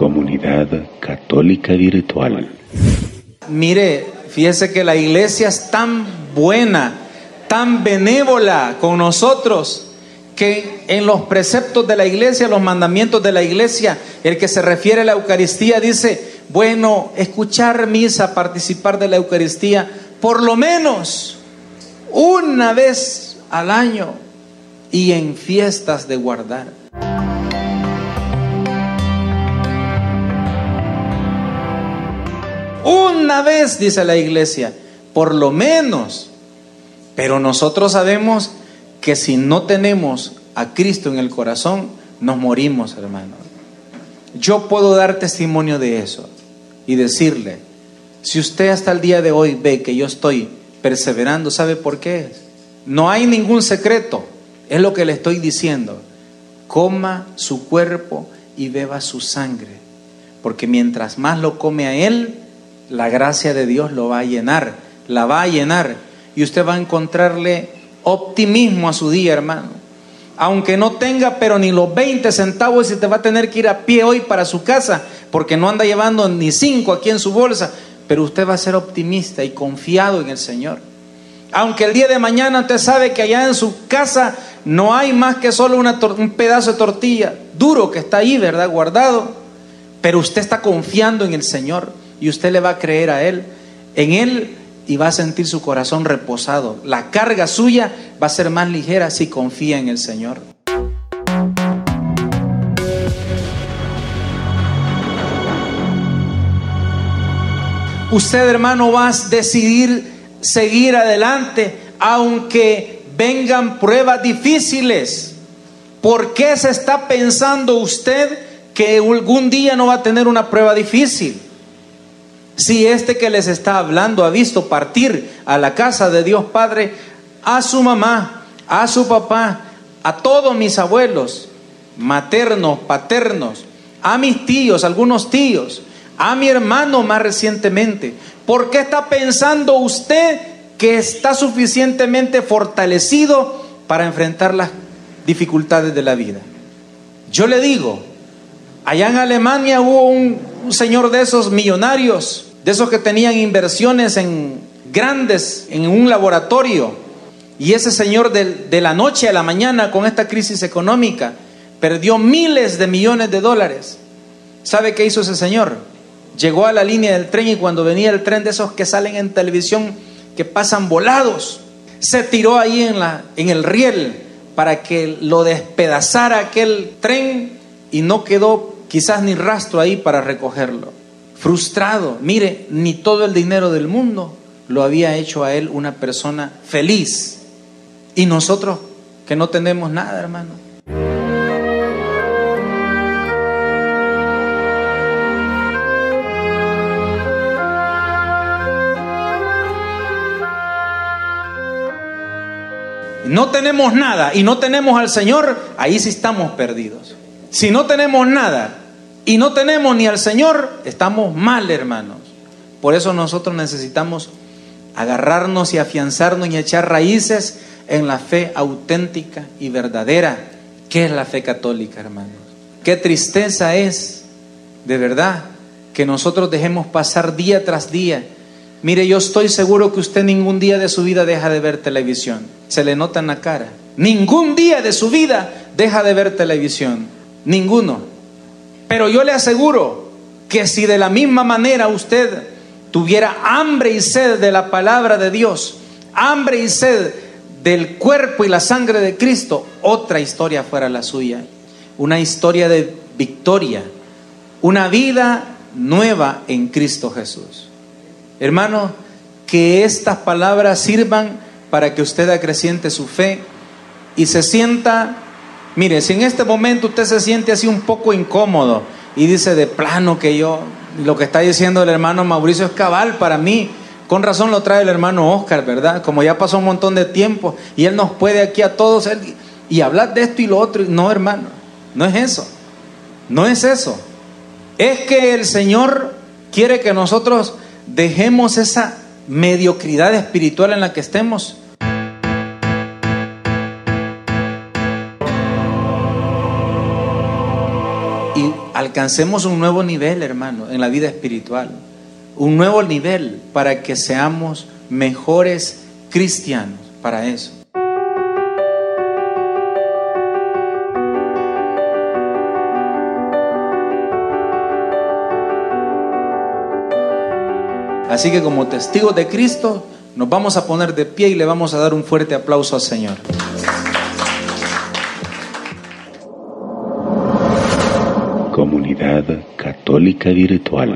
Comunidad Católica Virtual. Mire, fíjese que la iglesia es tan buena, tan benévola con nosotros, que en los preceptos de la iglesia, los mandamientos de la iglesia, el que se refiere a la Eucaristía dice, bueno, escuchar misa, participar de la Eucaristía, por lo menos una vez al año y en fiestas de guardar. Una vez, dice la iglesia, por lo menos. Pero nosotros sabemos que si no tenemos a Cristo en el corazón, nos morimos, hermano. Yo puedo dar testimonio de eso y decirle, si usted hasta el día de hoy ve que yo estoy perseverando, ¿sabe por qué? No hay ningún secreto, es lo que le estoy diciendo. Coma su cuerpo y beba su sangre, porque mientras más lo come a Él, la gracia de Dios lo va a llenar, la va a llenar, y usted va a encontrarle optimismo a su día, hermano. Aunque no tenga pero ni los 20 centavos y te va a tener que ir a pie hoy para su casa, porque no anda llevando ni cinco aquí en su bolsa, pero usted va a ser optimista y confiado en el Señor. Aunque el día de mañana usted sabe que allá en su casa no hay más que solo un pedazo de tortilla duro que está ahí, ¿verdad? Guardado. Pero usted está confiando en el Señor y usted le va a creer a Él. En Él y va a sentir su corazón reposado. La carga suya va a ser más ligera si confía en el Señor. Usted, hermano, va a decidir seguir adelante aunque vengan pruebas difíciles. ¿Por qué se está pensando usted que algún día no va a tener una prueba difícil? Si este que les está hablando ha visto partir a la casa de Dios Padre a su mamá, a su papá, a todos mis abuelos, maternos, paternos, a mis tíos, algunos tíos, a mi hermano más recientemente. ¿Por qué está pensando usted que está suficientemente fortalecido para enfrentar las dificultades de la vida? Yo le digo, allá en Alemania hubo un, un señor de esos millonarios de esos que tenían inversiones en grandes, en un laboratorio. Y ese señor de, la noche a la mañana con esta crisis económica perdió miles de millones de dólares. ¿Sabe qué hizo ese señor? Llegó a la línea del tren y cuando venía el tren de esos que salen en televisión que pasan volados, se tiró ahí en, la, en el riel para que lo despedazara aquel tren y no quedó quizás ni rastro ahí para recogerlo frustrado. Mire, ni todo el dinero del mundo lo había hecho a él una persona feliz. Y nosotros que no tenemos nada, hermano. No tenemos nada y no tenemos al Señor, ahí sí estamos perdidos. Si no tenemos nada y no tenemos ni al Señor, estamos mal, hermanos. Por eso nosotros necesitamos agarrarnos y afianzarnos y echar raíces en la fe auténtica y verdadera, que es la fe católica, hermanos. Qué tristeza es, de verdad, que nosotros dejemos pasar día tras día. Mire, yo estoy seguro que usted ningún día de su vida deja de ver televisión. Se le nota en la cara. Ningún día de su vida deja de ver televisión. Ninguno. Pero yo le aseguro que si de la misma manera usted tuviera hambre y sed de la palabra de Dios, hambre y sed del cuerpo y la sangre de Cristo, otra historia fuera la suya. Una historia de victoria, una vida nueva en Cristo Jesús. Hermano, que estas palabras sirvan para que usted acreciente su fe y se sienta Mire, si en este momento usted se siente así un poco incómodo y dice de plano que yo, lo que está diciendo el hermano Mauricio es cabal para mí, con razón lo trae el hermano Oscar, ¿verdad? Como ya pasó un montón de tiempo y él nos puede aquí a todos y hablar de esto y lo otro. No, hermano, no es eso. No es eso. Es que el Señor quiere que nosotros dejemos esa mediocridad espiritual en la que estemos alcancemos un nuevo nivel, hermano, en la vida espiritual. Un nuevo nivel para que seamos mejores cristianos para eso. Así que como testigos de Cristo, nos vamos a poner de pie y le vamos a dar un fuerte aplauso al Señor. ሊከቢር ተዋል።